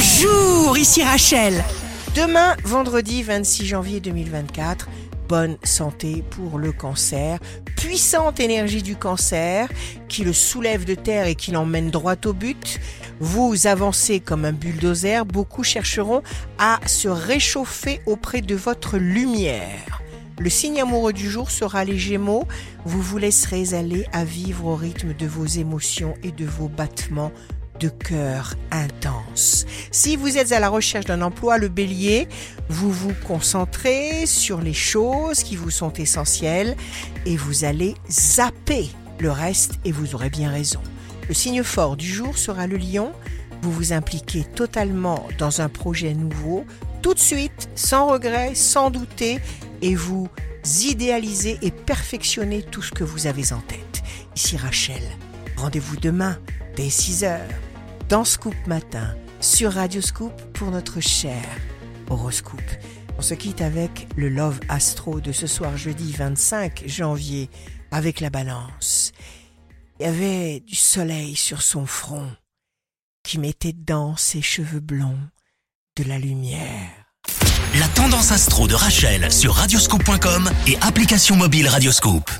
Bonjour, ici Rachel. Demain, vendredi 26 janvier 2024, bonne santé pour le cancer, puissante énergie du cancer qui le soulève de terre et qui l'emmène droit au but. Vous avancez comme un bulldozer, beaucoup chercheront à se réchauffer auprès de votre lumière. Le signe amoureux du jour sera les Gémeaux. Vous vous laisserez aller à vivre au rythme de vos émotions et de vos battements de cœur intense. Si vous êtes à la recherche d'un emploi, le bélier, vous vous concentrez sur les choses qui vous sont essentielles et vous allez zapper le reste et vous aurez bien raison. Le signe fort du jour sera le lion. Vous vous impliquez totalement dans un projet nouveau, tout de suite, sans regret, sans douter, et vous idéalisez et perfectionnez tout ce que vous avez en tête. Ici Rachel, rendez-vous demain dès 6 heures dans Scoop Matin sur Radio Scoop pour notre cher horoscope. On se quitte avec le Love Astro de ce soir jeudi 25 janvier avec la balance. Il y avait du soleil sur son front qui mettait dans ses cheveux blonds de la lumière. La tendance astro de Rachel sur radioscope.com et application mobile Radioscope.